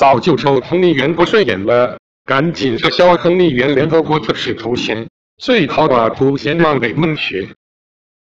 早就瞅亨利元不顺眼了，赶紧撤销亨利元联合国特使头衔，最好把头衔让给孟学。